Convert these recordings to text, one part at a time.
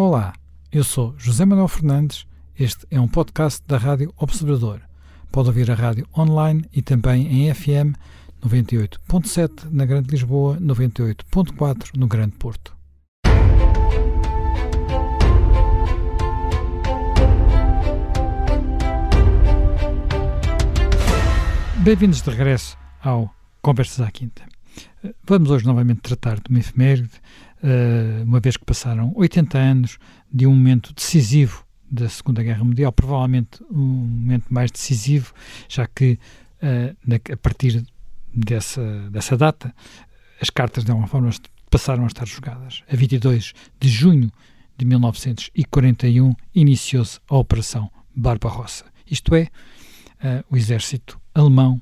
Olá, eu sou José Manuel Fernandes. Este é um podcast da Rádio Observador. Pode ouvir a rádio online e também em FM 98.7 na Grande Lisboa, 98.4 no Grande Porto. Bem-vindos de regresso ao Conversas à Quinta. Vamos hoje novamente tratar de uma efeméride, eh, uma vez que passaram 80 anos de um momento decisivo da Segunda Guerra Mundial, provavelmente um momento mais decisivo, já que eh, a partir dessa, dessa data as cartas de alguma forma passaram a estar jogadas. A 22 de junho de 1941 iniciou-se a Operação Barbarossa, isto é, uh, o exército alemão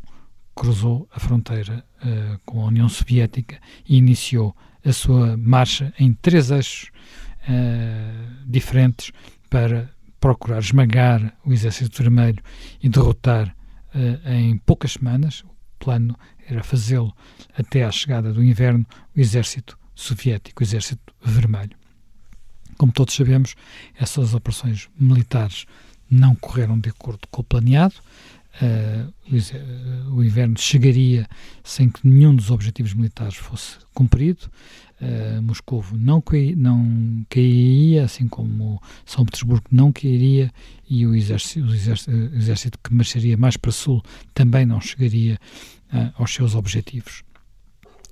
cruzou a fronteira uh, com a União Soviética e iniciou a sua marcha em três eixos uh, diferentes para procurar esmagar o Exército Vermelho e derrotar uh, em poucas semanas. O plano era fazê-lo até à chegada do inverno o Exército Soviético, o Exército Vermelho. Como todos sabemos, essas operações militares não correram de acordo com o planeado. Uh, o inverno chegaria sem que nenhum dos objetivos militares fosse cumprido. Uh, Moscou não, cai, não cairia, assim como São Petersburgo não cairia, e o exército, o exército, o exército que marcharia mais para sul também não chegaria uh, aos seus objetivos.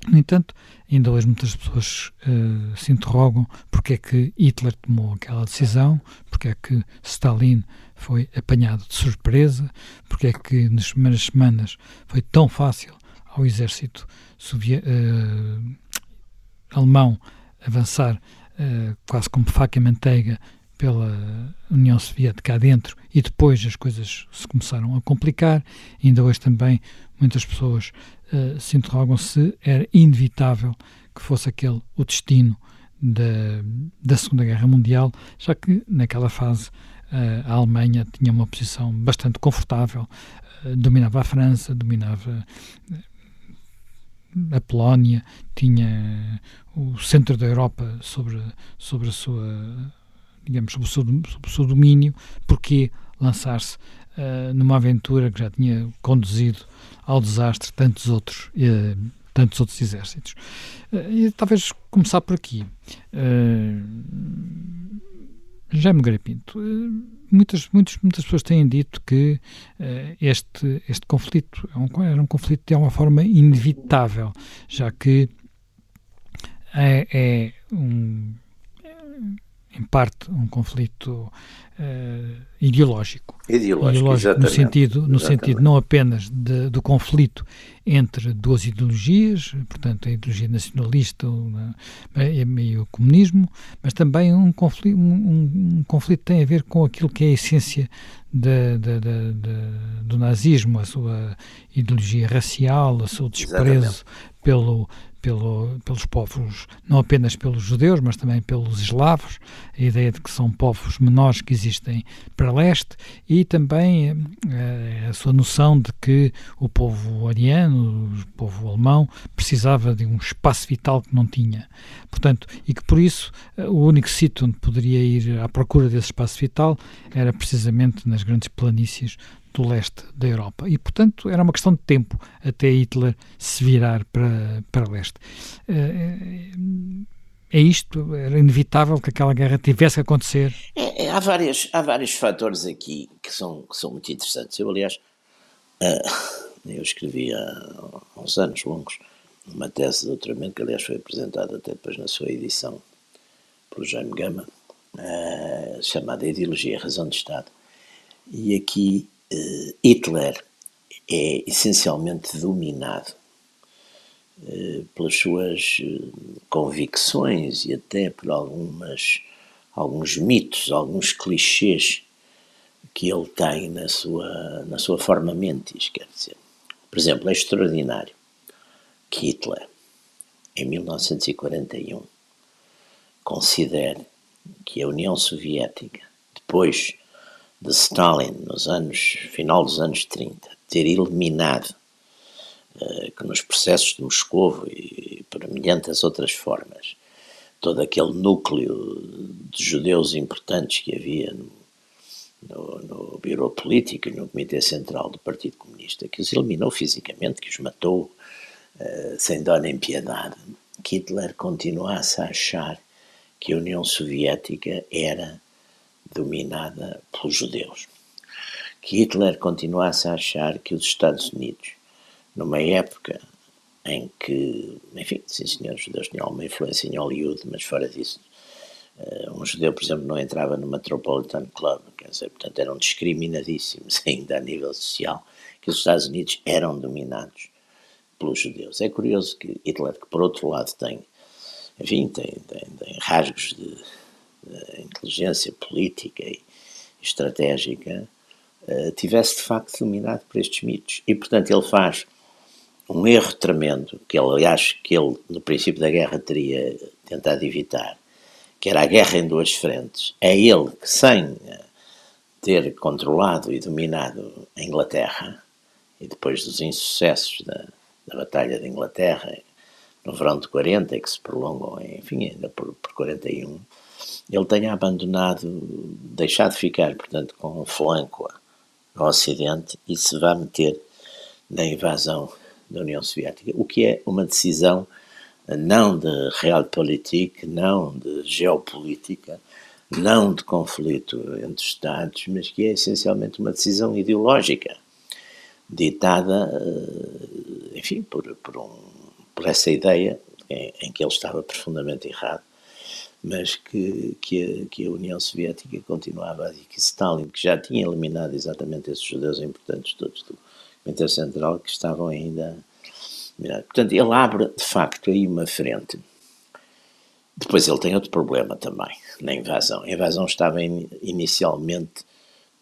No entanto, ainda hoje muitas pessoas uh, se interrogam porque é que Hitler tomou aquela decisão, porque é que Stalin foi apanhado de surpresa, porque é que nas primeiras semanas foi tão fácil ao exército uh, alemão avançar uh, quase como faca e manteiga pela União Soviética adentro e depois as coisas se começaram a complicar. Ainda hoje também muitas pessoas uh, se interrogam se era inevitável que fosse aquele o destino da, da Segunda Guerra Mundial, já que naquela fase a Alemanha tinha uma posição bastante confortável, uh, dominava a França, dominava a Polónia, tinha o centro da Europa sobre, sobre a sua digamos, sobre o seu, sobre o seu domínio, porque lançar-se uh, numa aventura que já tinha conduzido ao desastre tantos outros, uh, tantos outros exércitos. Uh, e talvez começar por aqui. Uh, Jaime Garapinto, muitas, muitas, muitas pessoas têm dito que este, este conflito é um, era um conflito de alguma forma inevitável, já que é, é um em parte, um conflito uh, ideológico. Ideológico, ideológico no sentido, no sentido não apenas de, do conflito entre duas ideologias, portanto, a ideologia nacionalista e o comunismo, mas também um conflito, um, um conflito tem a ver com aquilo que é a essência de, de, de, do nazismo, a sua ideologia racial, o seu desprezo pelo, pelo, pelos povos, não apenas pelos judeus, mas também pelos eslavos, a ideia de que são povos menores que existem para leste, e também eh, a sua noção de que o povo ariano, o povo alemão, precisava de um espaço vital que não tinha. Portanto, e que por isso eh, o único sítio onde poderia ir à procura desse espaço vital era precisamente nas grandes planícies do leste da Europa. E, portanto, era uma questão de tempo até Hitler se virar para, para leste. É, é isto? Era inevitável que aquela guerra tivesse que acontecer? É, é, há, várias, há vários fatores aqui que são, que são muito interessantes. Eu, aliás, uh, eu escrevi há, uns anos longos uma tese de doutoramento que, aliás, foi apresentada até depois na sua edição pelo Jaime Gama, chamada Ideologia e Razão de Estado. E aqui Hitler é essencialmente dominado uh, pelas suas uh, convicções e até por algumas, alguns mitos, alguns clichês que ele tem na sua, na sua forma mentis, quer dizer. Por exemplo, é extraordinário que Hitler, em 1941, considere que a União Soviética, depois de Stalin nos anos final dos anos 30 ter eliminado uh, que nos processos de Moscou e por mediante as outras formas todo aquele núcleo de judeus importantes que havia no, no, no Biro Político e no Comitê Central do Partido Comunista, que os eliminou fisicamente, que os matou uh, sem dó nem piedade, Hitler continuasse a achar que a União Soviética era dominada pelos judeus. Que Hitler continuasse a achar que os Estados Unidos, numa época em que, enfim, sim senhor, os judeus tinham alguma influência em Hollywood, mas fora disso, uh, um judeu, por exemplo, não entrava no Metropolitan Club, quer dizer, portanto eram discriminadíssimos ainda a nível social, que os Estados Unidos eram dominados pelos judeus. É curioso que Hitler, que por outro lado tem, enfim, tem, tem, tem rasgos de, inteligência política e estratégica, uh, tivesse de facto dominado por estes mitos. E, portanto, ele faz um erro tremendo, que ele, aliás, que ele no princípio da guerra teria tentado evitar, que era a guerra em duas frentes. É ele que, sem eh, ter controlado e dominado a Inglaterra, e depois dos insucessos da, da Batalha de Inglaterra, no verão de 40, que se prolongam, enfim, ainda por, por 41, ele tenha abandonado, deixado de ficar, portanto, com um flanco ao Ocidente e se vá meter na invasão da União Soviética, o que é uma decisão não de realpolitik, não de geopolítica, não de conflito entre Estados, mas que é essencialmente uma decisão ideológica, ditada, eh, enfim, por, por, um, por essa ideia em, em, que ele estava profundamente errado, mas que, que, a, que a União Soviética continuava e que Stalin, que já tinha eliminado exatamente esses judeus importantes todos do, Intercentral que estavam ainda. Portanto, ele abre de facto aí uma frente. Depois ele tem outro problema também, na invasão. A invasão estava in, inicialmente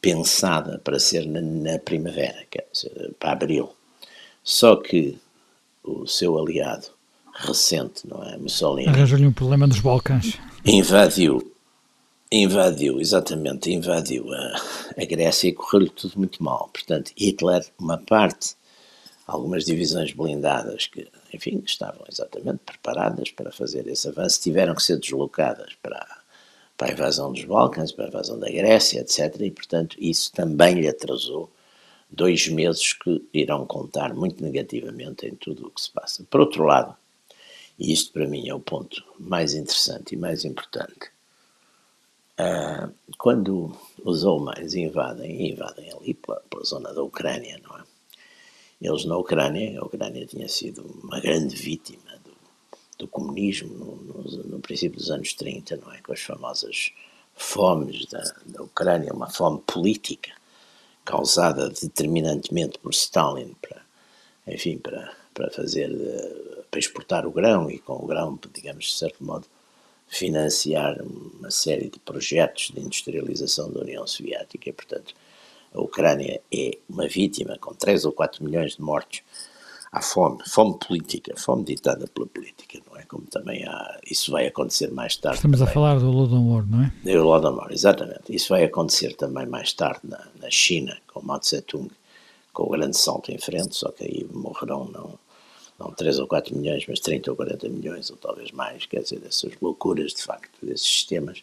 pensada para ser na, na primavera, dizer, para abril. Só que o seu aliado recente, não é? Mussolini. Arranjou-lhe um problema nos Balcãs. Invadiu invadiu, exatamente, invadiu a, a Grécia e correu-lhe tudo muito mal. Portanto, Hitler, uma parte, algumas divisões blindadas que, enfim, estavam exatamente preparadas para fazer esse avanço, tiveram que ser deslocadas para, para a invasão dos Balcãs, para a invasão da Grécia, etc. E, portanto, isso também lhe atrasou dois meses que irão contar muito negativamente em tudo o que se passa. Por outro lado, e isto para mim é o ponto mais interessante e mais importante, Uh, quando os alemães invadem, invadem ali pela, pela, zona da Ucrânia, não é? Eles na Ucrânia, a Ucrânia tinha sido uma grande vítima do, do comunismo no, no, no, princípio dos anos 30, não é? Com as famosas fomes da, da Ucrânia, uma fome política causada determinantemente por Stalin para, enfim, para, para fazer, eh, para exportar o grão e com o grão, digamos, de certo modo, financiar uma série de projetos de industrialização da União Soviética e, portanto, a Ucrânia é uma vítima com 3 ou 4 milhões de mortos. Há fome, fome política, fome ditada pela política, não é? Como também há, isso vai acontecer mais tarde. Estamos também. a falar do Lodomor, não é? Do Lodomor, exatamente. Isso vai acontecer também mais tarde na, na China, com Mao Tse-tung, com o grande salto em frente, só que aí morrerão não não 3 ou 4 milhões, mas 30 ou 40 milhões, ou talvez mais, quer dizer, dessas loucuras, de facto, desses sistemas.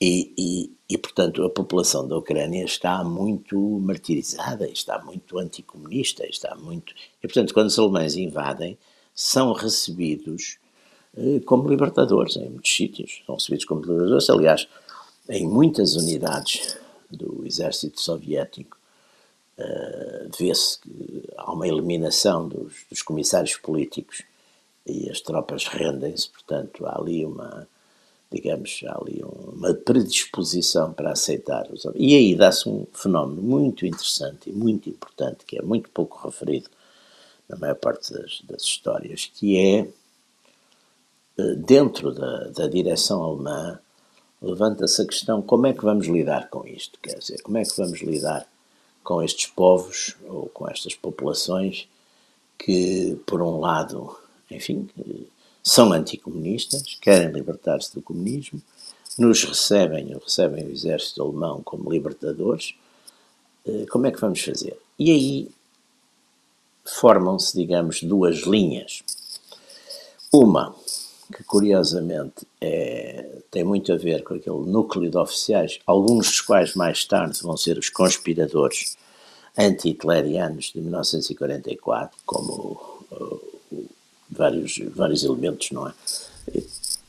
E, e, e, portanto, a população da Ucrânia está muito martirizada, está muito anticomunista, está muito... E, portanto, quando os alemães invadem, são recebidos eh, como libertadores em muitos sítios, são recebidos como libertadores, aliás, em muitas unidades do exército soviético, uh, vê-se que há uma eliminação dos, dos, comissários políticos e as tropas rendem-se, portanto, há ali uma, digamos, há ali uma predisposição para aceitar os. E aí dá-se um fenómeno muito interessante e muito importante, que é muito pouco referido na maior parte das, das histórias, que é, eh, dentro da, da direção alemã, levanta-se a questão como é que vamos lidar com isto, quer dizer, como é que vamos lidar com estes povos ou com estas populações que, por um lado, enfim, são anticomunistas, querem libertar-se do comunismo, nos recebem, recebem o exército alemão como libertadores. Eh, como é que vamos fazer? E aí formam-se, digamos, duas linhas. Uma que curiosamente é, tem muito a ver com aquele núcleo de oficiais, alguns dos quais mais tarde vão ser os conspiradores anti-hitlerianos de 1944, como uh, vários, vários elementos, não é?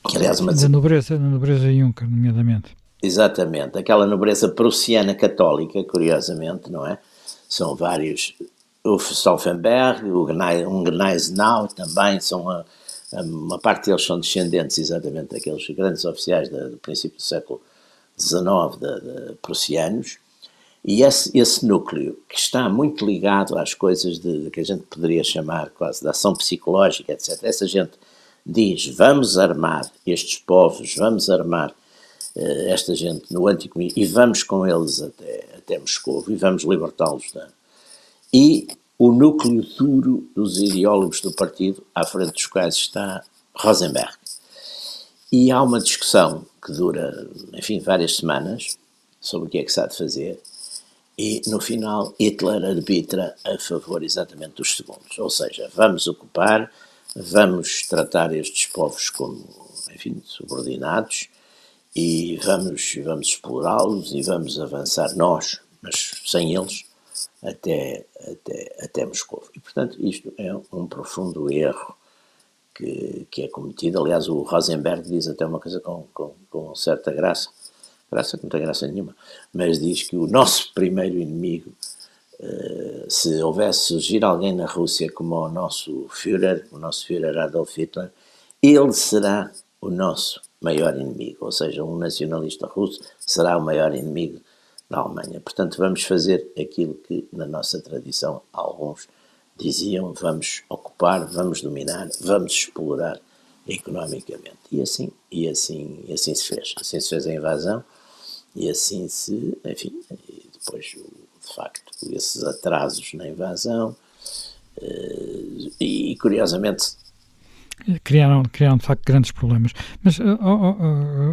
Que, aliás, uma... Da nobreza, da nobreza Juncker, nomeadamente. Exatamente, aquela nobreza prussiana católica, curiosamente, não é? São vários, o Stauffenberg, o Gneisenau também, são uma, uma parte deles são descendentes exatamente daqueles grandes oficiais do princípio do século XIX, de, de prussianos, e esse, esse núcleo, que está muito ligado às coisas de, de, que a gente poderia chamar quase de ação psicológica, etc., essa gente diz: vamos armar estes povos, vamos armar uh, esta gente no anticomunismo e vamos com eles até, até Moscou e vamos libertá-los da. E o núcleo duro dos ideólogos do partido, à frente dos quais está Rosenberg. E há uma discussão que dura, enfim, várias semanas sobre o que é que se há de fazer e no final Hitler arbitra a favor exatamente dos segundos, ou seja, vamos ocupar, vamos tratar estes povos como, enfim, subordinados e vamos, vamos explorá-los e vamos avançar nós, mas sem eles, até, até, até Moscou. E, portanto, isto é um profundo erro que, que é cometido. Aliás, o Rosenberg diz até uma coisa com, com, com certa graça, graça que não tem graça nenhuma, mas diz que o nosso primeiro inimigo, uh, se houvesse surgir alguém na Rússia como o nosso Führer, o nosso Führer Adolf Hitler, ele será o nosso maior inimigo, ou seja, um nacionalista russo será o maior inimigo da Alemanha. Portanto, vamos fazer aquilo que na nossa tradição alguns diziam: vamos ocupar, vamos dominar, vamos explorar economicamente. E assim, e assim, e assim se fez. Assim se fez a invasão e assim se, enfim, depois, de facto, esses atrasos na invasão, eh, e, curiosamente. Criaram, criaram de facto grandes problemas. Mas, oh, oh,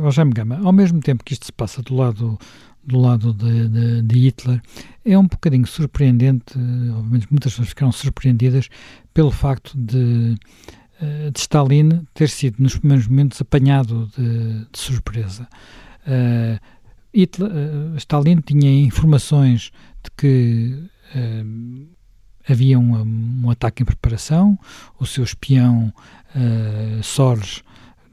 oh, ao mesmo tempo que isto se passa do lado, do lado de, de, de Hitler, é um bocadinho surpreendente, obviamente muitas pessoas ficaram surpreendidas pelo facto de, eh, de Stalin ter sido nos primeiros momentos apanhado de, de surpresa. Uh, Hitler, uh, Stalin tinha informações de que uh, havia um, um, ataque em preparação, o seu espião uh, Soros,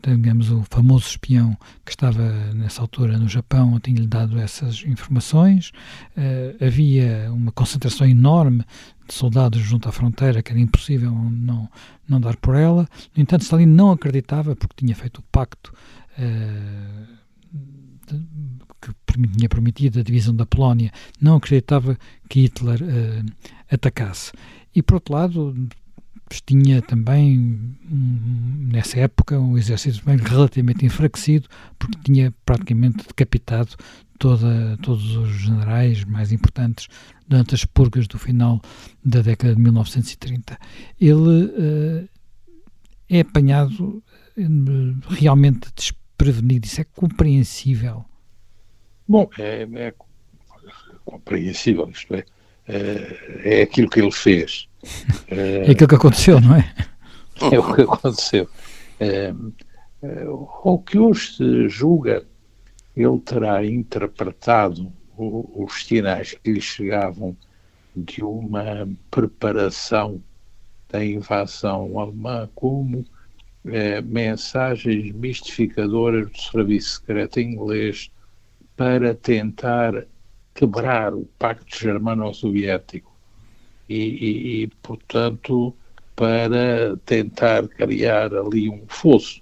digamos, o famoso espião que estava nessa altura no Japão, tinha-lhe dado essas informações. Uh, havia uma concentração enorme de soldados junto à fronteira que era impossível não, não dar por ela. No entanto, Stalin não acreditava, porque tinha feito o pacto. Uh, que tinha prometido a divisão da Polónia, não acreditava que Hitler uh, atacasse. E, por outro lado, tinha também, nessa época, um exército relativamente enfraquecido, porque tinha praticamente decapitado toda, todos os generais mais importantes durante as purgas do final da década de 1930. Ele uh, é apanhado uh, realmente desprevenido, isso é compreensível Bom, é, é compreensível, isto é, é, é, aquilo que ele fez. É aquilo que aconteceu, não é? É o que aconteceu. É, é, o que hoje se julga, ele terá interpretado o, os sinais que lhe chegavam de uma preparação da invasão alemã como é, mensagens mistificadoras do serviço secreto inglês para tentar quebrar o pacto germano-soviético e, e, e, portanto, para tentar criar ali um fosso.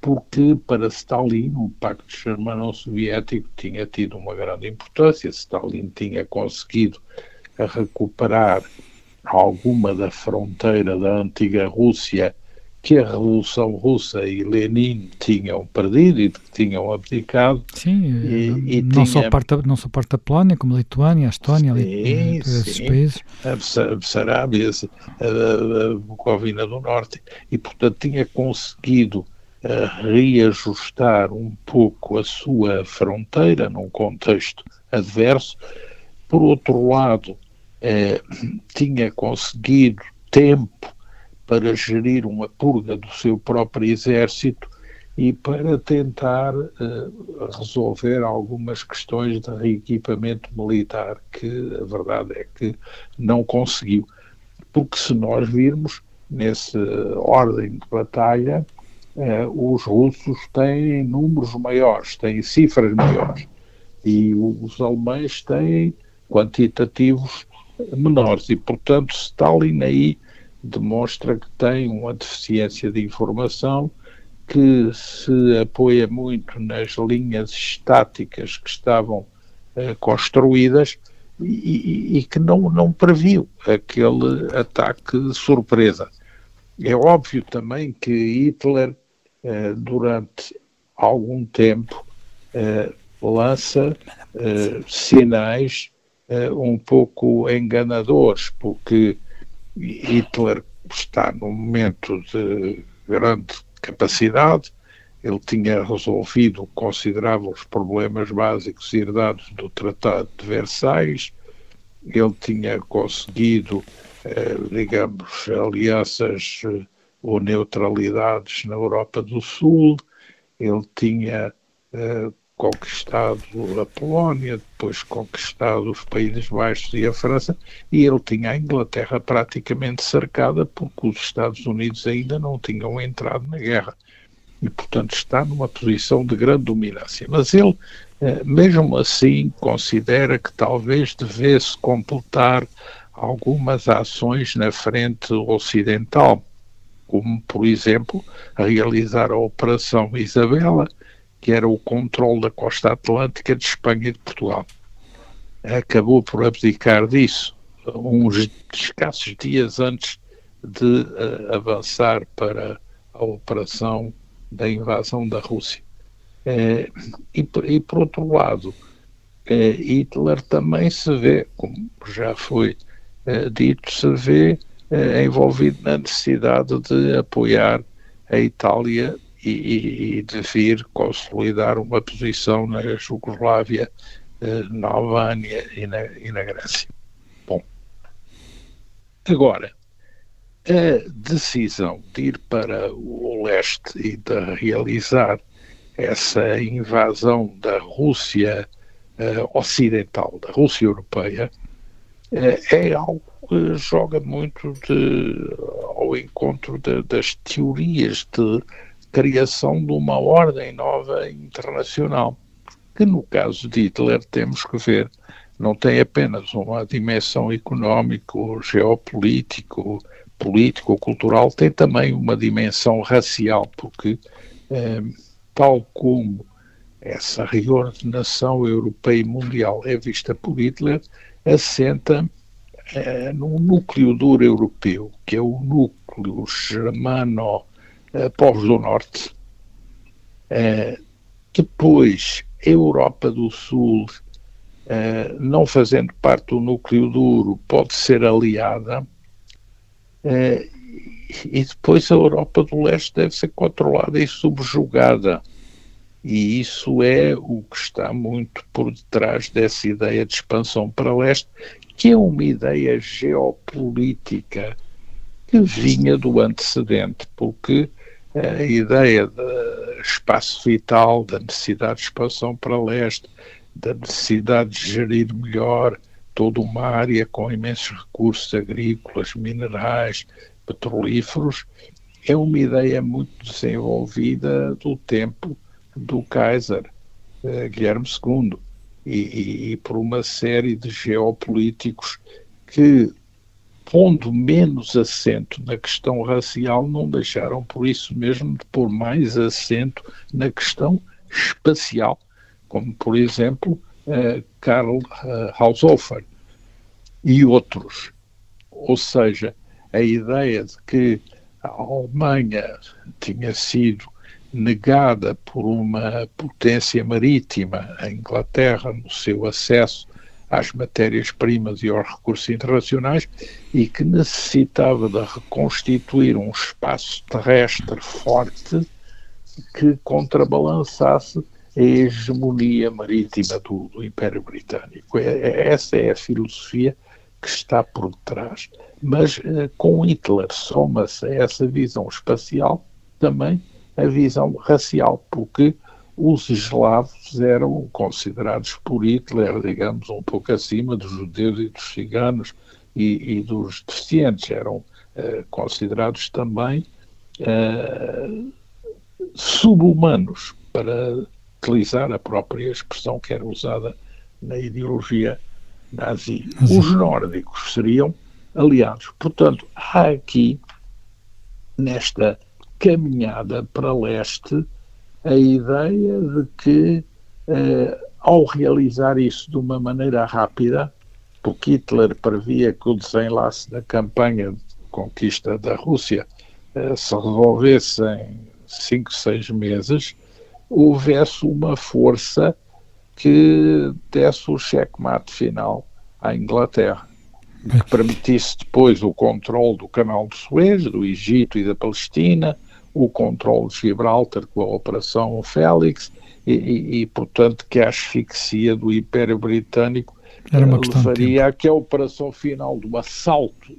Porque para Stalin o pacto germano-soviético tinha tido uma grande importância. Stalin tinha conseguido recuperar alguma da fronteira da antiga Rússia que a Revolução Russa e Lenin tinham perdido e que tinham abdicado. Sim, e, e não, tinha... só parte, não só parte da Polónia, como a Lituânia, a Estónia, sim, ali, esses países. A Bessarabia, a, Bucovina do Norte, e portanto tinha conseguido uh, reajustar um pouco a sua fronteira num contexto adverso. Por outro lado, uh, tinha conseguido tempo para gerir uma purga do seu próprio exército e para tentar uh, resolver algumas questões de reequipamento militar que a verdade é que não conseguiu. Porque se nós virmos nessa ordem de batalha, uh, os russos têm números maiores, têm cifras maiores e os alemães têm quantitativos menores e, portanto, Stalin aí demonstra que tem uma deficiência de informação que se apoia muito nas linhas estáticas que estavam uh, construídas e, e, que não, não previu aquele ataque de surpresa. É óbvio também que Hitler, uh, durante algum tempo, uh, lança sinais um pouco enganadores, porque Hitler está num momento de grande capacidade, ele tinha resolvido consideráveis problemas básicos herdados do Tratado de Versailles, ele tinha conseguido, eh, digamos, alianças eh, ou neutralidades na Europa do Sul, ele tinha eh, conquistado a Polónia, depois conquistado os Países Baixos e a França, e ele tinha a Inglaterra praticamente cercada porque os Estados Unidos ainda não tinham entrado na guerra. E, portanto, está numa posição de grande dominância. Mas ele, eh, mesmo assim, considera que talvez devesse completar algumas ações na frente ocidental, como, por exemplo, realizar a Operação Isabela, que era o controle da costa atlântica de Espanha e de Portugal. Acabou por abdicar disso uns escassos dias antes de uh, avançar para a operação da invasão da Rússia. Eh, e, e, por outro lado, eh, Hitler também se vê, como já foi dito, se vê envolvido na necessidade de apoiar a Itália e, e de vir consolidar uma posição na Jugoslávia, eh, na Albânia e na, e na Grécia. Bom, agora, a decisão de ir para o leste e de realizar essa invasão da Rússia uh, ocidental, da Rússia europeia, uh, é algo que joga muito de, ao encontro de, das teorias de criação de uma ordem nova internacional, que no caso de Hitler temos que ver, não tem apenas uma dimensão económico, geopolítico, político, cultural, tem também uma dimensão racial, porque eh, tal como essa reordenação europeia e mundial é vista por Hitler, assenta eh, num núcleo duro europeu, que é o núcleo germano uh, povos do Norte. Uh, depois, a Europa do Sul, uh, não fazendo parte do núcleo duro, pode ser aliada. e depois a Europa do Leste deve ser controlada e subjugada. E isso é o que está muito por detrás dessa ideia de expansão para leste, que é uma ideia geopolítica que vinha do antecedente, porque a ideia do espaço vital, da necessidade de expansão para leste, da necessidade de gerir melhor toda uma área com imensos recursos agrícolas, minerais, petrolíferos, é uma ideia muito desenvolvida do tempo do Kaiser uh, Guilherme II e, e, e por uma série de geopolíticos que pondo menos acento na questão racial, não deixaram por isso mesmo de pôr mais acento na questão espacial, como por exemplo uh, Karl uh, Haushofer e outros. Ou seja, a ideia de que a Alemanha tinha sido negada por uma potência marítima, a Inglaterra, no seu acesso às matérias-primas e aos recursos internacionais e que necessitava de reconstituir um espaço terrestre forte que contrabalançasse a hegemonia marítima do, do Império Britânico. É, é, essa é a filosofia que está por detrás Mas uh, com Hitler soma-se a essa visão espacial também a visão racial, porque os eslavos eram considerados por Hitler, digamos, um pouco acima dos judeus e dos ciganos e, e dos deficientes. Eram uh, considerados também uh, subhumanos, para utilizar a própria expressão que era usada na ideologia nazi. Os nórdicos seriam aliados. Portanto, há aqui, nesta caminhada para leste, a ideia de que, eh, ao realizar isso de uma maneira rápida, porque Hitler previa que o desenlace da campanha de conquista da Rússia eh, se resolvesse em cinco, seis meses, houvesse uma força que desse o checkmate final à Inglaterra que permitisse depois o controle do canal de Suez, do Egito e da Palestina, o controle de Gibraltar com a Operação Félix e, e, e portanto, que a asfixia do Império Britânico levaria a que a operação final do assalto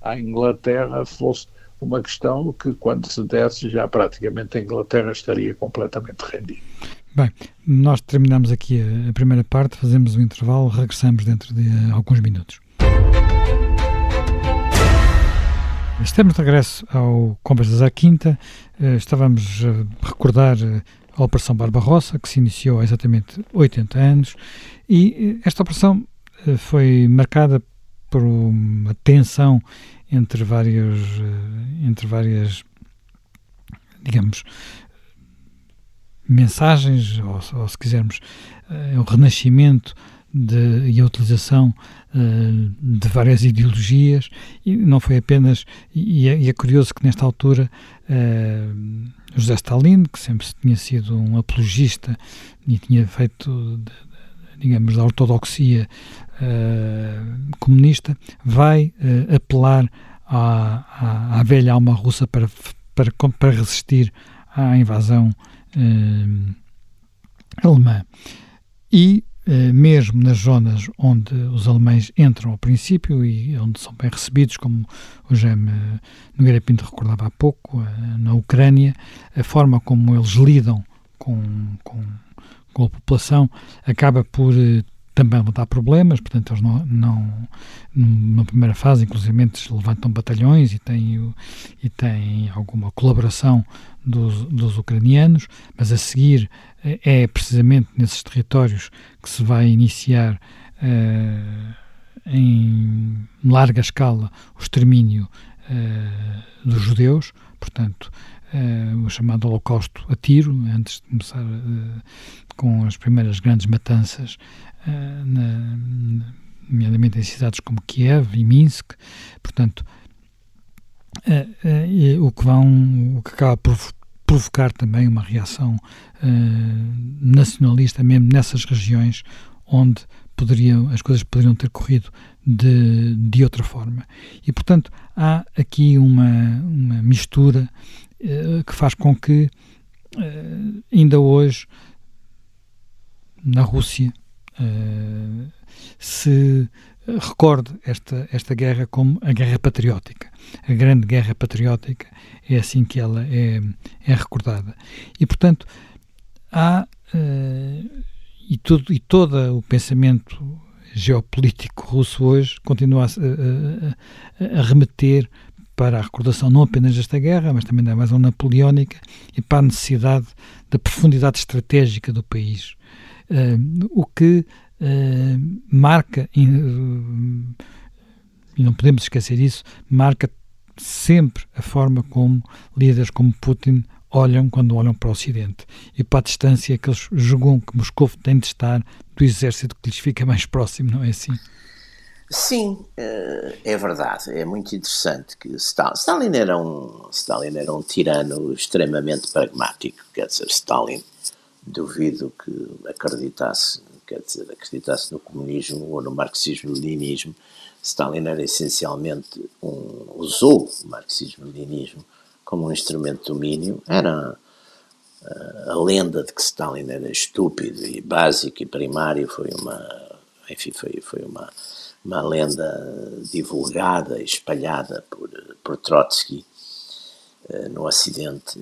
à Inglaterra fosse uma questão que, quando se desse, já praticamente a Inglaterra estaria completamente rendida. Bem, nós terminamos aqui a, primeira parte, fazemos um intervalo, regressamos dentro de alguns minutos. Estamos de regresso ao Conversas à Quinta. Eh, estávamos a recordar eh, a Operação Barbarossa, que se iniciou há exatamente 80 anos, e eh, esta operação foi marcada por uma tensão entre vários, entre várias, digamos, mensagens, ou, ou se quisermos, é o renascimento de, e a utilização uh, de várias ideologias, e não foi apenas, e é, e é curioso que nesta altura uh, José Stalin, que sempre tinha sido um apologista e tinha feito, digamos, da ortodoxia uh, comunista, vai apelar à, à, à, velha alma russa para, para, para resistir à invasão alemã. E mesmo nas zonas onde os alemães entram ao princípio e onde são bem recebidos, como o Jaime Nogueira Pinto recordava há pouco, eh, na Ucrânia, a forma como eles lidam com, com, com a população acaba por eh, também dar problemas, portanto eles não, não numa primeira fase inclusive levantam batalhões e têm, e têm alguma colaboração dos, dos ucranianos, mas a seguir é precisamente nesses territórios que se vai iniciar uh, em larga escala o extermínio uh, dos judeus, portanto, uh, o chamado Holocausto a tiro, antes de começar com as primeiras grandes matanças, na, nomeadamente em cidades como Kiev e Minsk, portanto, o que vão, o que acaba por provocar também uma reação nacionalista mesmo nessas regiões onde poderiam, as coisas poderiam ter corrido de, de outra forma. E, portanto, há aqui uma, uma mistura que faz com que ainda hoje na Rússia se recorde esta, esta guerra como a guerra patriótica, a grande guerra patriótica, é assim que ela é, é recordada. E, portanto, há, uh, e, tudo, e todo o pensamento geopolítico russo hoje continua a, a, a, remeter para a recordação não apenas desta guerra, mas também da invasão napoleónica e para a necessidade da profundidade estratégica do país. O que uh, marca, e não podemos esquecer isso, marca sempre a forma como líderes como Putin olham quando olham para o Ocidente e para a distância que eles julgam que Moscou tem de estar do exército que lhes fica mais próximo, não é assim? Sim, eh, é verdade. É muito interessante que Stalin era um, Stalin era um tirano extremamente pragmático. Quer dizer, Stalin duvido que acreditasse quer dizer, acreditasse no comunismo ou no marxismo-leninismo, Stalin era essencialmente um, usou o marxismo-leninismo como um instrumento de domínio, era uh, a lenda de que Stalin era estúpido e básico e primário foi uma, enfim, foi, foi uma uma lenda divulgada espalhada por, por Trotsky uh, no Ocidente,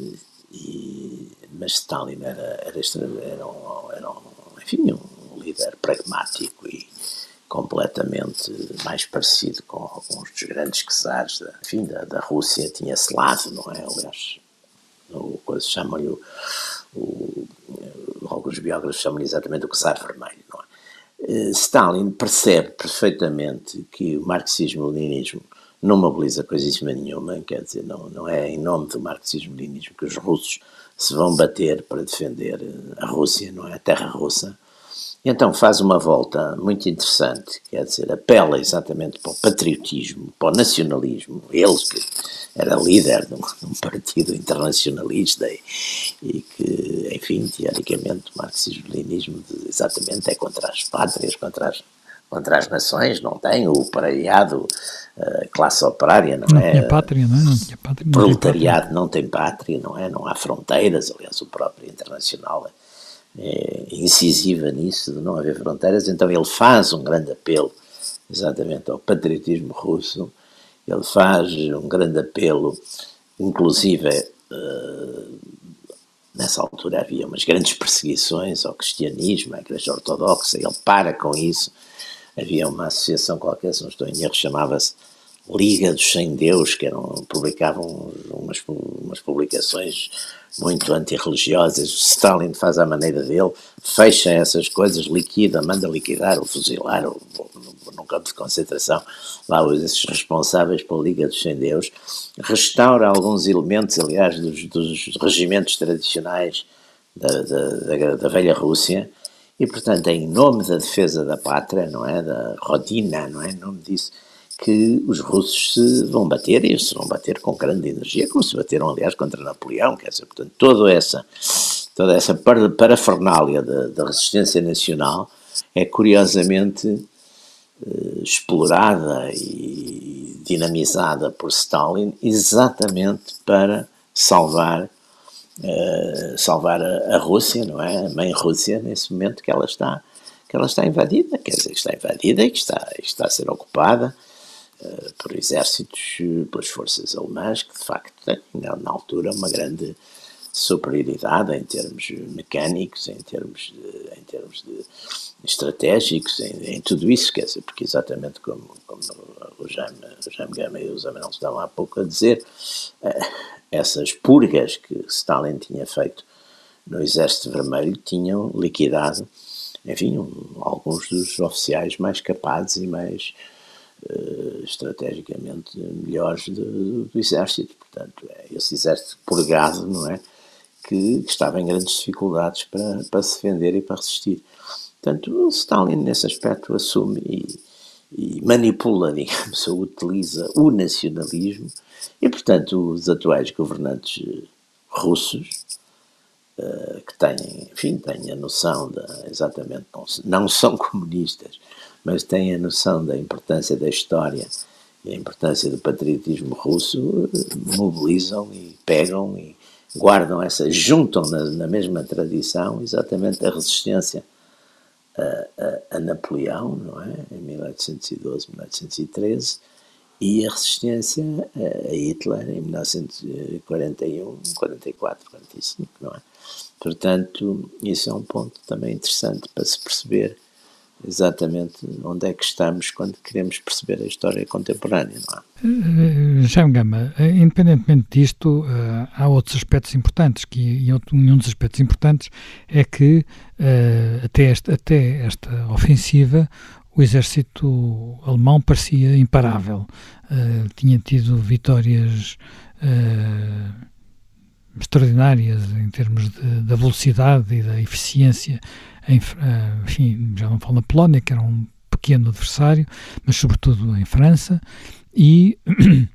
e, mas Stalin era, era, era, um, era um, enfim, um líder pragmático e completamente mais parecido com alguns dos grandes czares da, enfim, da, da Rússia, tinha esse lado, não é? Aliás, chamam-lhe o, alguns biógrafos chamam-lhe exatamente o czar vermelho, não é? Eh, Stalin percebe perfeitamente que o marxismo-leninismo não mobiliza coisíssima nenhuma, quer dizer, não, não é em nome do marxismo-leninismo que os russos se vão bater para defender a Rússia, não é? A terra russa. E então faz uma volta muito interessante, quer dizer, apela exatamente para o patriotismo, para o nacionalismo, ele que era líder de um, de um partido internacionalista e, e, que, enfim, teoricamente o marxismo-leninismo exatamente é contra as pátrias, contra as, contra as nações, não tem o pareado uh, classe operária, não, não é? Tinha pátria, não é? Não tinha pátria. Proletariado não tem pátria, não é? Não há fronteiras, aliás, o próprio internacional é incisiva nisso, de não haver fronteiras, então ele faz um grande apelo exatamente ao patriotismo russo ele faz um grande apelo, inclusive uh, nessa altura havia umas grandes perseguições ao cristianismo, à Igreja Ortodoxa, ele para com isso. Havia uma associação qualquer, se não estou em erro, chamava-se Liga dos Sem Deus, que eram, publicavam umas, umas publicações muito antirreligiosas. Stalin faz à maneira dele, fecha essas coisas, liquida, manda liquidar ou fuzilar num campo de concentração lá esses responsáveis pela Liga dos Sem Deus, restaura alguns elementos, aliás, dos, dos regimentos tradicionais da, da, da, da velha Rússia, e portanto, é em nome da defesa da pátria, não é? Da Rodina, não é? Em nome disso, que os russos se vão bater e se vão bater com grande energia, como se bateram, aliás, contra Napoleão, quer dizer, portanto, toda essa, toda essa parafernália da, da resistência nacional é curiosamente eh, explorada e dinamizada por Stalin exatamente para salvar uh, salvar a, a, Rússia, não é? A mãe Rússia nesse momento que ela está que ela está invadida, quer dizer, que está invadida e que está, está a ser ocupada uh, por exércitos, pelas forças alemãs, que de facto têm, na altura, uma grande superioridade em termos mecânicos, em termos de, em termos de estratégicos, em, em, tudo isso, quer dizer, porque exatamente como, como o Jaime, Gama e o Zé estavam há pouco a dizer, uh, essas purgas que Stalin tinha feito no Exército Vermelho tinham liquidado, enfim, um, alguns dos oficiais mais capazes e mais uh, estrategicamente melhores do, do, Exército. Portanto, é esse Exército purgado, não é? Que, que estava em grandes dificuldades para, para se defender e para resistir. Portanto, Stalin, nesse aspecto, assume e, e manipula, digamos, ou utiliza o nacionalismo e, portanto, os atuais governantes russos, uh, que têm, enfim, têm a noção da, exatamente, não, não são comunistas, mas têm a noção da importância da história e a importância do patriotismo russo, mobilizam e pegam e guardam essa, juntam na, na mesma tradição exatamente a resistência a, a, Napoleão, não é? Em 1812, 1813, e a resistência a Hitler em 1941, 44, 45, não é? Portanto, isso é um ponto também interessante para se perceber exatamente onde é que estamos quando queremos perceber a história contemporânea, não é? Eh, Jaime Gama, eh, independentemente disto, eh, há outros aspectos importantes, que, e um dos aspectos importantes é que até esta, até esta ofensiva o exército alemão parecia imparável. tinha tido vitórias extraordinárias em termos de, da velocidade e da eficiência em, enfim, já não falo na Polónia, que era um pequeno adversário, mas sobretudo em França, e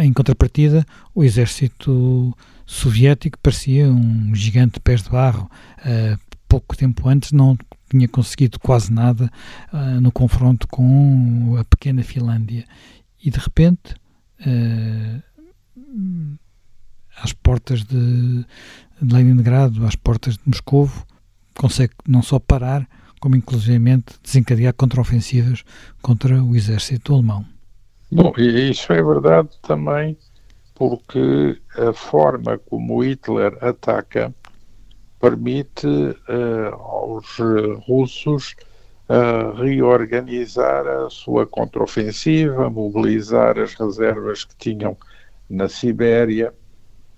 em contrapartida o exército soviético parecia um gigante de pés de barro. Uh, pouco tempo antes não tinha conseguido quase nada uh, no confronto com a pequena Finlândia. E de repente, uh, às portas de, de Leningrado, às portas de Moscovo, consegue não só parar, como inclusivamente desencadear contraofensivas contra o exército alemão. Bom, e isso é verdade também porque a forma como Hitler ataca permite uh, aos russos uh, reorganizar a sua contraofensiva, mobilizar as reservas que tinham na Sibéria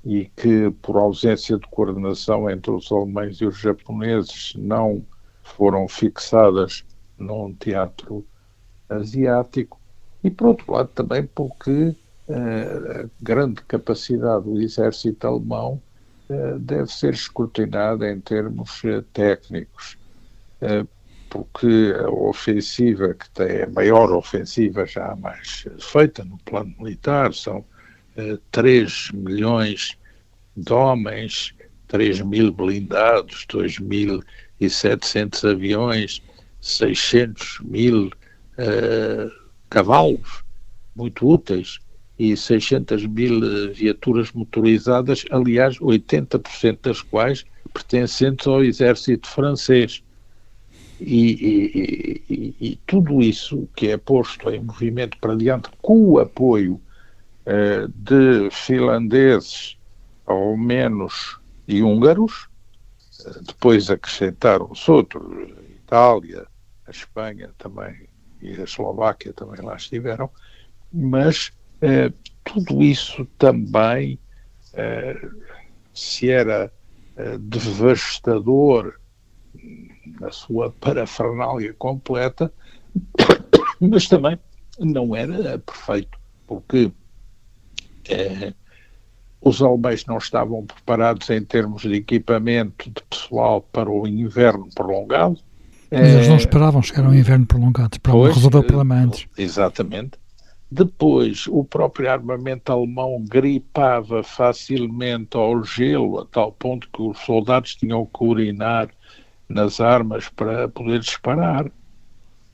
e que, por ausência de coordenação entre os alemães e os japoneses, não foram fixadas num teatro asiático. E, por outro lado, também porque uh, a grande capacidade do exército alemão uh, deve ser escrutinada em termos uh, técnicos, porque a ofensiva, que tem a maior ofensiva já mais feita no plano militar, são 3 milhões de homens, 3 mil blindados, 2.700 aviões, 600 mil uh, cavalos, muito úteis, e 600 mil eh, viaturas motorizadas, aliás, 80% das quais pertencentes ao exército francês. E, e, e, e, tudo isso que é posto em movimento para diante com o apoio de finlandeses, ao menos, e húngaros, eh, depois acrescentaram-se outros, a Itália, a Espanha também e a Eslováquia também lá estiveram, mas eh, tudo isso também, eh, se era eh, devastador na sua parafernália completa, mas também não era perfeito, porque eh, os alemães não estavam preparados em termos de equipamento de pessoal para o inverno prolongado. Mas eles não esperavam chegar ao inverno prolongado, esperavam resolver o problema antes. Exatamente. Depois, o próprio armamento alemão gripava facilmente ao gelo, a tal ponto que os soldados tinham que urinar nas armas para poder disparar.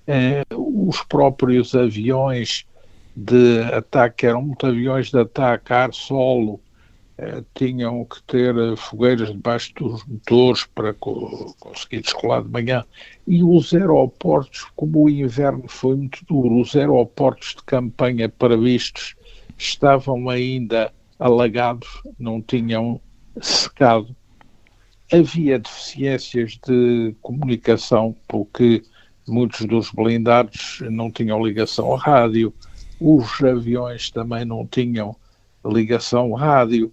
É, os próprios aviões de ataque eram aviões de ataque ar-solo, eh, tinham que ter eh, fogueiras debaixo dos motores para co conseguir descolar de manhã. E os aeroportos, como o inverno foi muito duro, os aeroportos de campanha previstos estavam ainda alagados, não tinham secado. Havia deficiências de comunicação, porque muitos dos blindados não tinham ligação a rádio, os aviões também não tinham ligação rádio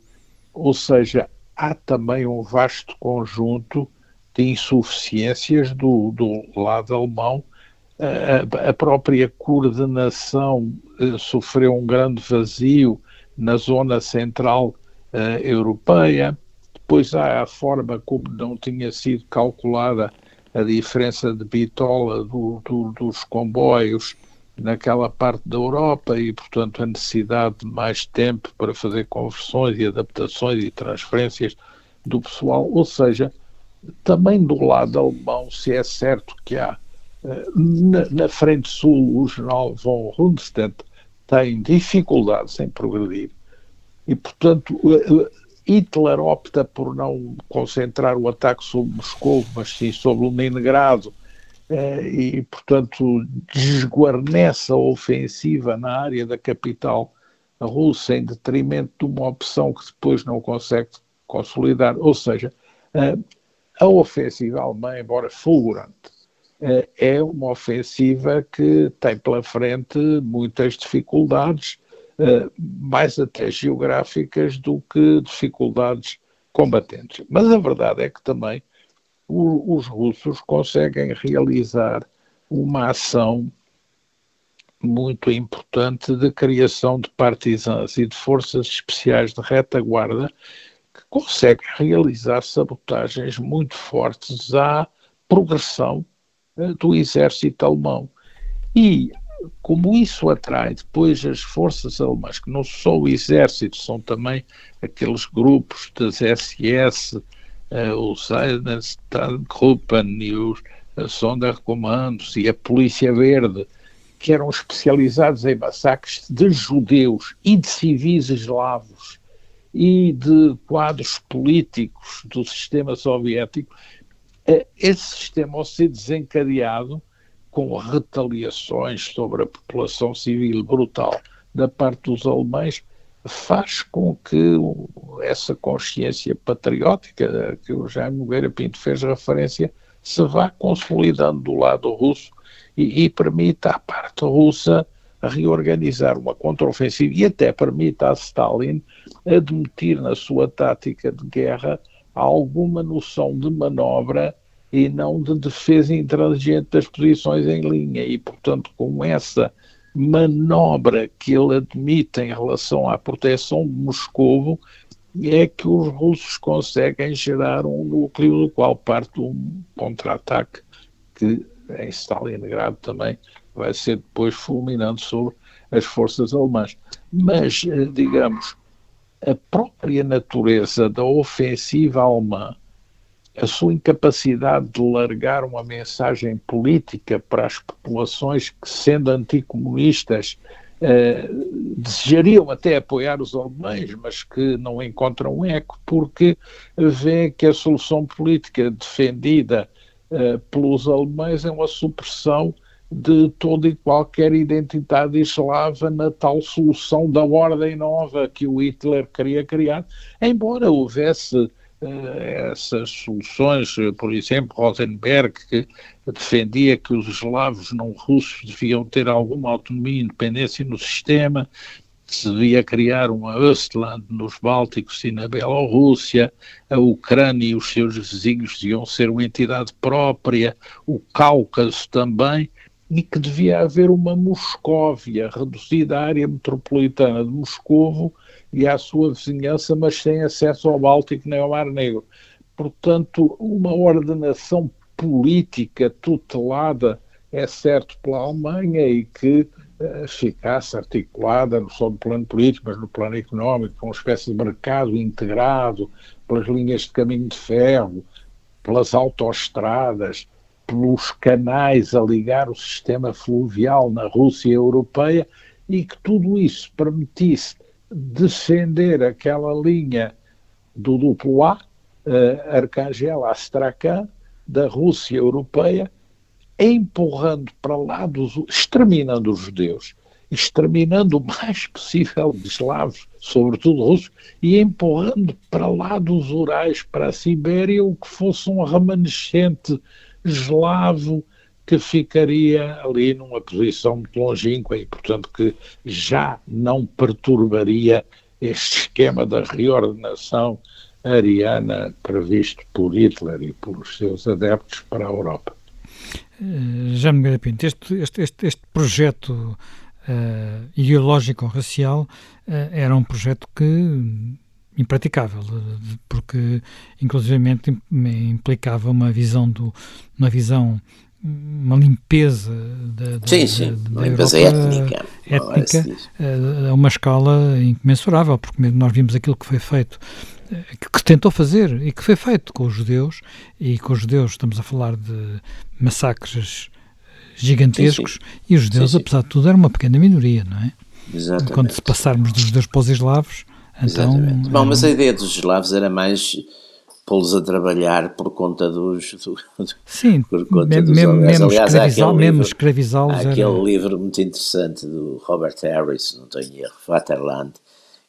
ou seja, há também um vasto conjunto de insuficiências do, do lado alemão. A, a própria coordenação uh, sofreu um grande vazio na zona central uh, europeia. Depois há a forma como não tinha sido calculada a diferença de bitola do, do, dos comboios naquela parte da Europa e, portanto, a necessidade de mais tempo para fazer conversões e adaptações e transferências do pessoal. Ou seja, também do lado alemão, se é certo que há eh, na, na frente sul o general von Rundstedt tem dificuldades em progredir e, portanto, Hitler opta por não concentrar o ataque sobre Moscou, mas sim sobre o Leningrado eh, e, portanto, desguarnece a ofensiva na área da capital russa em detrimento de uma opção que depois não consegue consolidar. Ou seja, eh, a ofensiva alemã, embora fulgurante, eh, é uma ofensiva que tem pela frente muitas dificuldades, mais até geográficas do que dificuldades combatentes. Mas a verdade é que também o, os russos conseguem realizar uma ação muito importante de criação de partisans e de forças especiais de retaguarda que conseguem realizar sabotagens muito fortes à progressão uh, do exército alemão. E como isso atrai depois as forças alemãs, que não só o exército, são também aqueles grupos das SS, uh, o Gruppen e os Sonderkommandos e a Polícia Verde, que eram especializados em massacres de judeus e de civis eslavos e de quadros políticos do sistema soviético, eh, esse sistema, ao ser desencadeado com retaliações sobre a população civil brutal da parte dos alemães, faz com que essa consciência patriótica que o Jaime Nogueira Pinto fez referência se vá consolidando do lado russo e, e permita à parte russa reorganizar uma contraofensiva e até permita a Stalin admitir na sua tática de guerra alguma noção de manobra e não de defesa intransigente das posições em linha. E, portanto, com essa manobra que ele admite em relação à proteção de Moscovo, é que os russos conseguem gerar um núcleo do qual parte um contra-ataque que em Stalingrado também vai ser depois fulminante sobre as forças alemãs. Mas, eh, digamos, a própria natureza da ofensiva alemã, a sua incapacidade de largar uma mensagem política para as populações que, sendo anticomunistas, eh, desejariam até apoiar os alemães, mas que não encontram eco, porque vê que a solução política defendida eh, pelos alemães é uma supressão de toda e qualquer identidade eslava na tal solução da ordem nova que o Hitler queria criar, embora houvesse essas soluções, por exemplo, Rosenberg, que defendia que os eslavos não russos deviam ter alguma autonomia e independência no sistema, se devia criar uma Östland nos Bálticos e na Bielorrússia, a Ucrânia e os seus vizinhos deviam ser uma entidade própria, o Cáucaso também, e que devia haver uma Moscóvia reduzida à área metropolitana de Moscovo e à sua vizinhança, mas sem acesso ao Báltico nem ao Mar Negro. Portanto, uma ordenação política tutelada, é certo, pela Alemanha e que uh, ficasse articulada não só no plano político, mas no plano económico, com uma espécie de mercado integrado pelas linhas de caminho de ferro, pelas autoestradas, pelos canais a ligar o sistema fluvial na Rússia europeia e que tudo isso permitisse defender aquela linha do duplo A, uh, Arcangel Astrakhan, da Rússia europeia, empurrando para lá, dos, exterminando os judeus, exterminando o mais possível de eslavos, sobretudo russos, e empurrando para lá dos Urais, para a Sibéria, o que fosse um remanescente eslavo que ficaria ali numa posição muito longínqua e, portanto, que já não perturbaria este esquema da reordenação ariana previsto por Hitler e pelos seus adeptos para a Europa. Uh, já me Pinto, este, este, este, este projeto uh, ideológico-racial uh, era um projeto que impraticável, porque inclusivamente implicava uma visão do uma visão uma limpeza da, da, sim, sim. Limpeza étnica, étnica a uma escala incomensurável, porque nós vimos aquilo que foi feito que, que tentou fazer e que foi feito com os judeus e com os judeus estamos a falar de massacres gigantescos sim, sim. e os judeus, apesar de tudo, eram uma pequena minoria, não é? Exatamente. Quando se passarmos dos judeus para os eslavos, então, Exatamente. Bom, mas a ideia dos eslavos era mais pô-los a trabalhar por conta dos. Do, Sim, por conta mesmo, dos, aliás, mesmo, escravizá mesmo escravizá-los. Há aquele era... livro muito interessante do Robert Harris, não tenho erro, Vaterland,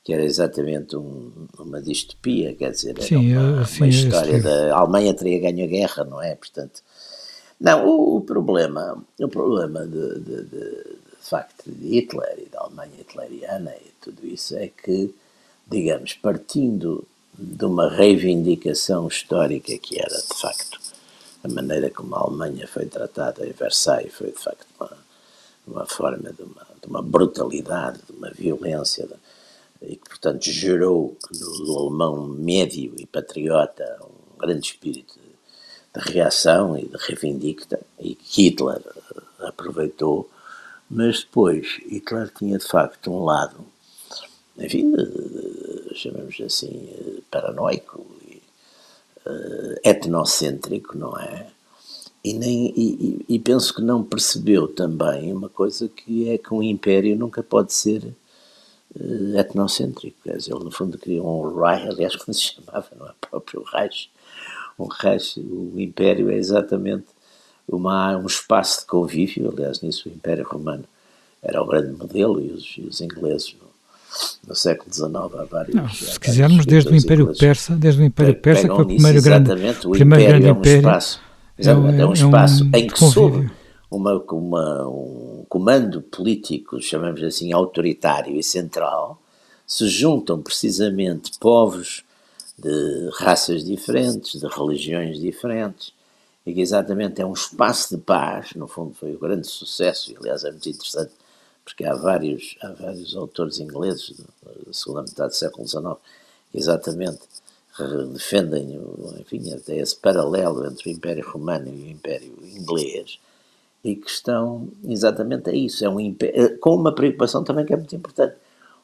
que era exatamente um, uma distopia, quer dizer, era sim, uma, sim, uma história da Alemanha teria ganho a guerra, não é? Portanto, não, o, o problema, o problema de, de, de, de facto de Hitler e da Alemanha hitleriana e tudo isso é que digamos, partindo de uma reivindicação histórica que era, de facto, a maneira como a Alemanha foi tratada em Versailles foi, de facto, uma, uma forma de uma, de uma brutalidade, de uma violência, de, e que, portanto, gerou no, no, alemão médio e patriota um grande espírito de, de reação e de reivindica, e que Hitler aproveitou, mas depois Hitler tinha, de facto, um lado enfim, eh, chamamos assim, eh, paranoico e etnocêntrico, não é? E, nem, e, e, penso que não percebeu também uma coisa que é que um império nunca pode ser etnocêntrico. Quer dizer, ele no fundo criou um Reich, aliás, como se chamava, não é? próprio Reich, um Reich, o Império é exatamente uma, um espaço de convívio, aliás, nisso o Império Romano era o grande modelo e os, e os ingleses no, século XIX há vários. Não, se quisermos, desde o Império Persa, desde o Império Persa, que foi o primeiro grande, o primeiro império grande é um império. Espaço, é, um, é um espaço um em que soube uma, uma, um comando político, chamamos assim, autoritário e central, se juntam precisamente povos de raças diferentes, de religiões diferentes, e que exatamente é um espaço de paz, no fundo foi o grande sucesso, e aliás é muito interessante, porque há vários, há vários autores ingleses da segunda metade do século XIX que exatamente defendem, enfim, até esse paralelo entre o Império Romano e o Império Inglês, e que estão exatamente a isso, é um império, com uma preocupação também que é muito importante.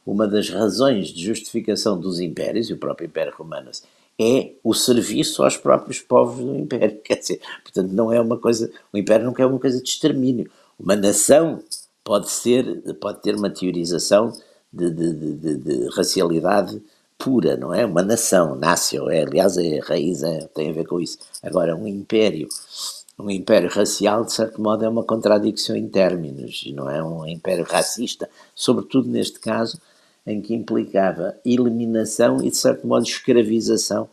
Uma das razões de justificação dos impérios, e o próprio Império Romano, é o serviço aos próprios povos do Império. Quer dizer, portanto, não é uma coisa. O Império não é uma coisa de extermínio. Uma nação pode ser, pode ter uma teorização de, de, de, de racialidade pura, não é? Uma nação, nasceu, é, aliás, é, a raiz é, tem a ver com isso. Agora, um império, um império racial, de certo modo, é uma contradição em términos, não é? Um império racista, sobretudo neste caso, em que implicava eliminação e, de certo modo, escravização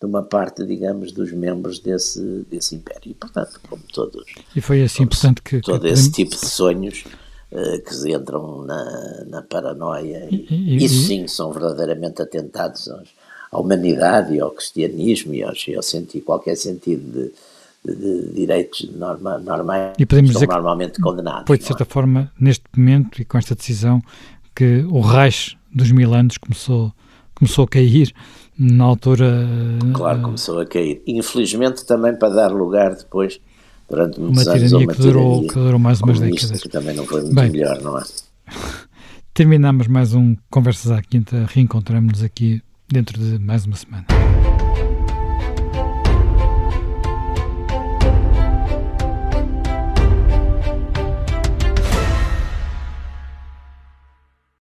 de uma parte, digamos, dos membros desse, desse império. E, portanto, como todos. E foi assim, portanto, que. Todo que esse tipo de sonhos que entram na, na paranoia. E, e, isso sim são verdadeiramente atentados aos, à humanidade e ao cristianismo e, aos, e ao sentido, qualquer sentido de, de, de direitos norma, normais e podemos estão dizer normalmente condenados. Foi, de certa é? forma, neste momento e com esta decisão, que o Reich dos mil anos começou, começou a cair na altura. Claro, começou a cair. Infelizmente, também para dar lugar depois, durante muitos uma anos, uma que durou, tirania que durou mais umas décadas. que também não foi muito Bem, melhor, não é? Terminamos mais um Conversas à Quinta. Reencontramos-nos aqui dentro de mais uma semana.